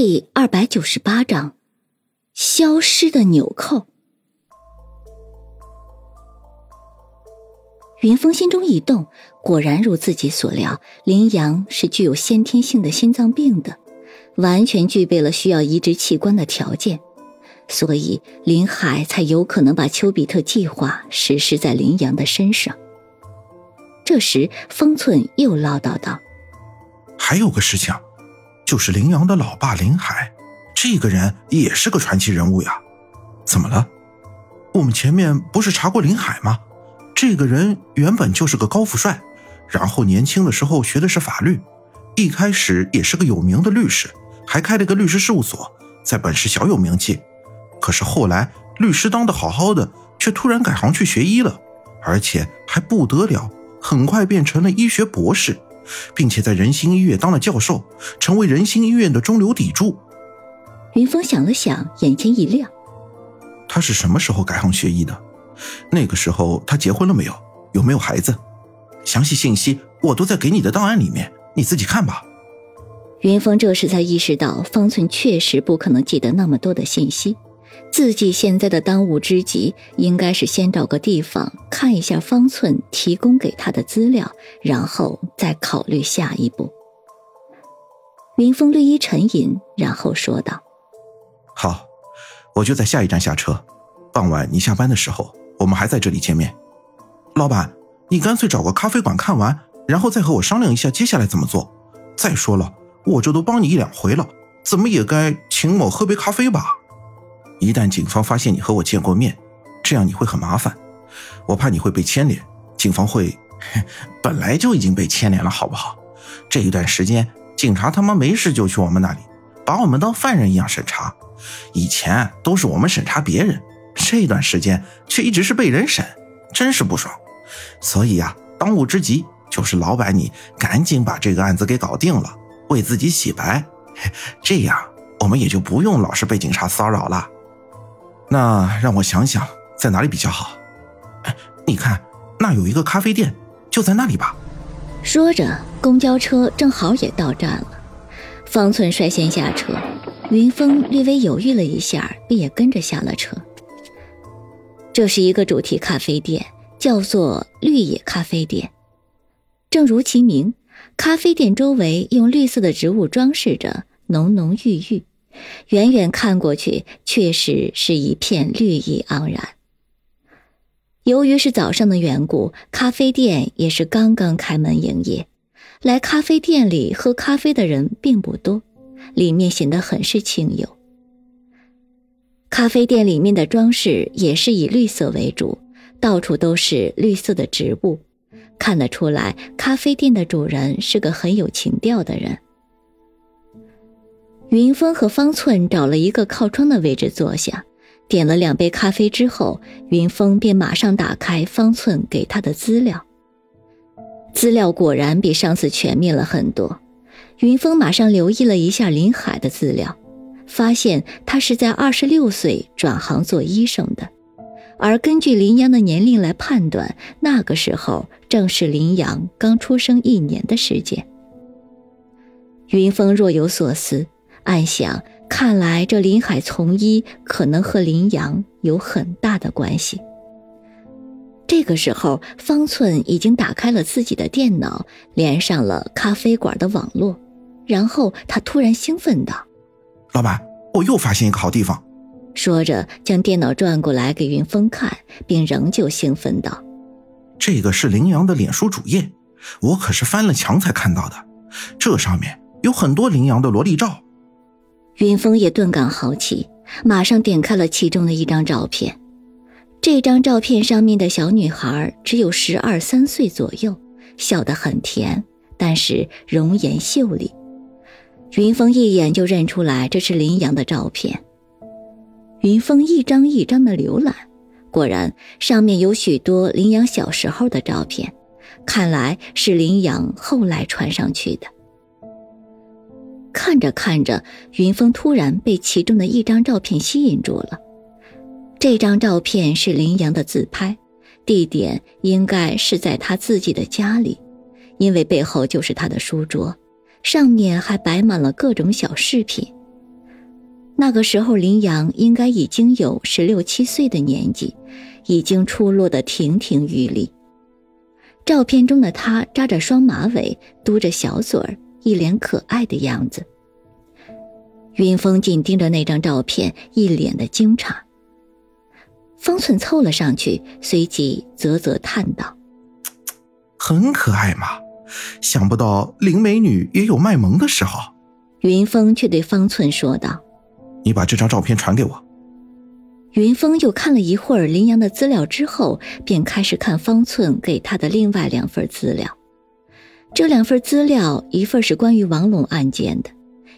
第二百九十八章，消失的纽扣。云峰心中一动，果然如自己所料，林阳是具有先天性的心脏病的，完全具备了需要移植器官的条件，所以林海才有可能把丘比特计划实施在林阳的身上。这时，方寸又唠叨道：“还有个事情。”就是林阳的老爸林海，这个人也是个传奇人物呀。怎么了？我们前面不是查过林海吗？这个人原本就是个高富帅，然后年轻的时候学的是法律，一开始也是个有名的律师，还开了个律师事务所，在本市小有名气。可是后来律师当的好好的，却突然改行去学医了，而且还不得了，很快变成了医学博士。并且在仁心医院当了教授，成为仁心医院的中流砥柱。云峰想了想，眼前一亮。他是什么时候改行学医的？那个时候他结婚了没有？有没有孩子？详细信息我都在给你的档案里面，你自己看吧。云峰这时才意识到，方寸确实不可能记得那么多的信息。自己现在的当务之急，应该是先找个地方看一下方寸提供给他的资料，然后再考虑下一步。云峰略一沉吟，然后说道：“好，我就在下一站下车。傍晚你下班的时候，我们还在这里见面。老板，你干脆找个咖啡馆看完，然后再和我商量一下接下来怎么做。再说了，我这都帮你一两回了，怎么也该请我喝杯咖啡吧。”一旦警方发现你和我见过面，这样你会很麻烦，我怕你会被牵连。警方会，本来就已经被牵连了，好不好？这一段时间，警察他妈没事就去我们那里，把我们当犯人一样审查。以前都是我们审查别人，这段时间却一直是被人审，真是不爽。所以呀，当务之急就是老板你赶紧把这个案子给搞定了，为自己洗白，这样我们也就不用老是被警察骚扰了。那让我想想，在哪里比较好？哎你看，那有一个咖啡店，就在那里吧。说着，公交车正好也到站了。方寸率先下车，云峰略微犹豫了一下，便也跟着下了车。这是一个主题咖啡店，叫做绿野咖啡店。正如其名，咖啡店周围用绿色的植物装饰着，浓浓郁郁。远远看过去，确实是一片绿意盎然。由于是早上的缘故，咖啡店也是刚刚开门营业。来咖啡店里喝咖啡的人并不多，里面显得很是清幽。咖啡店里面的装饰也是以绿色为主，到处都是绿色的植物，看得出来，咖啡店的主人是个很有情调的人。云峰和方寸找了一个靠窗的位置坐下，点了两杯咖啡之后，云峰便马上打开方寸给他的资料。资料果然比上次全面了很多。云峰马上留意了一下林海的资料，发现他是在二十六岁转行做医生的，而根据林阳的年龄来判断，那个时候正是林阳刚出生一年的时间。云峰若有所思。暗想，看来这林海从医可能和林阳有很大的关系。这个时候，方寸已经打开了自己的电脑，连上了咖啡馆的网络，然后他突然兴奋道：“老板，我又发现一个好地方！”说着，将电脑转过来给云峰看，并仍旧兴奋道：“这个是林阳的脸书主页，我可是翻了墙才看到的，这上面有很多林阳的萝莉照。”云峰也顿感好奇，马上点开了其中的一张照片。这张照片上面的小女孩只有十二三岁左右，笑得很甜，但是容颜秀丽。云峰一眼就认出来这是林阳的照片。云峰一张一张的浏览，果然上面有许多林阳小时候的照片，看来是林阳后来传上去的。看着看着，云峰突然被其中的一张照片吸引住了。这张照片是林阳的自拍，地点应该是在他自己的家里，因为背后就是他的书桌，上面还摆满了各种小饰品。那个时候，林阳应该已经有十六七岁的年纪，已经出落得亭亭玉立。照片中的他扎着双马尾，嘟着小嘴儿，一脸可爱的样子。云峰紧盯着那张照片，一脸的惊诧。方寸凑了上去，随即啧啧叹道：“很可爱嘛，想不到林美女也有卖萌的时候。”云峰却对方寸说道：“你把这张照片传给我。”云峰又看了一会儿林阳的资料之后，便开始看方寸给他的另外两份资料。这两份资料，一份是关于王龙案件的。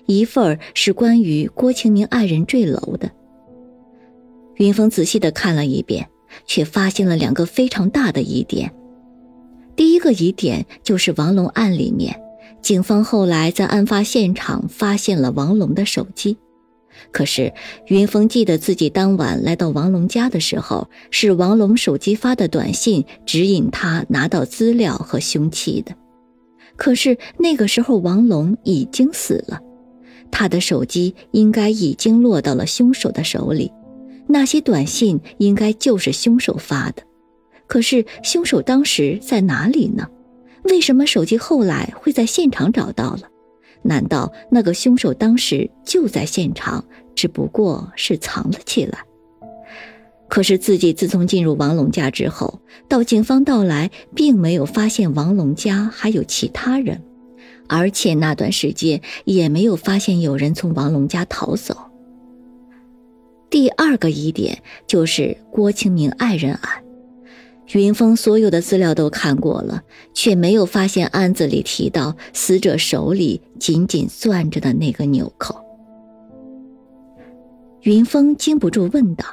一份是关于郭清明爱人坠楼的。云峰仔细的看了一遍，却发现了两个非常大的疑点。第一个疑点就是王龙案里面，警方后来在案发现场发现了王龙的手机，可是云峰记得自己当晚来到王龙家的时候，是王龙手机发的短信指引他拿到资料和凶器的。可是那个时候王龙已经死了。他的手机应该已经落到了凶手的手里，那些短信应该就是凶手发的。可是凶手当时在哪里呢？为什么手机后来会在现场找到了？难道那个凶手当时就在现场，只不过是藏了起来？可是自己自从进入王龙家之后，到警方到来，并没有发现王龙家还有其他人。而且那段时间也没有发现有人从王龙家逃走。第二个疑点就是郭清明爱人案，云峰所有的资料都看过了，却没有发现案子里提到死者手里紧紧攥着的那个纽扣。云峰禁不住问道：“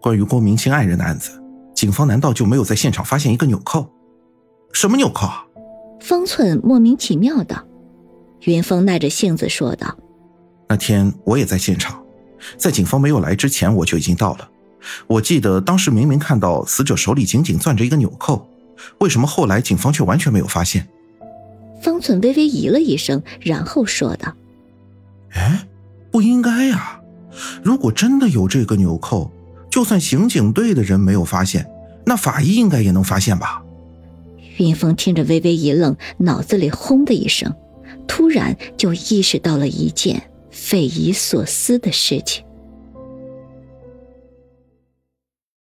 关于郭明清爱人的案子，警方难道就没有在现场发现一个纽扣？什么纽扣？”方寸莫名其妙道：“云峰耐着性子说道，那天我也在现场，在警方没有来之前我就已经到了。我记得当时明明看到死者手里紧紧攥着一个纽扣，为什么后来警方却完全没有发现？”方寸微微咦了一声，然后说道：“哎，不应该呀！如果真的有这个纽扣，就算刑警队的人没有发现，那法医应该也能发现吧？”云峰听着微微一愣，脑子里轰的一声，突然就意识到了一件匪夷所思的事情。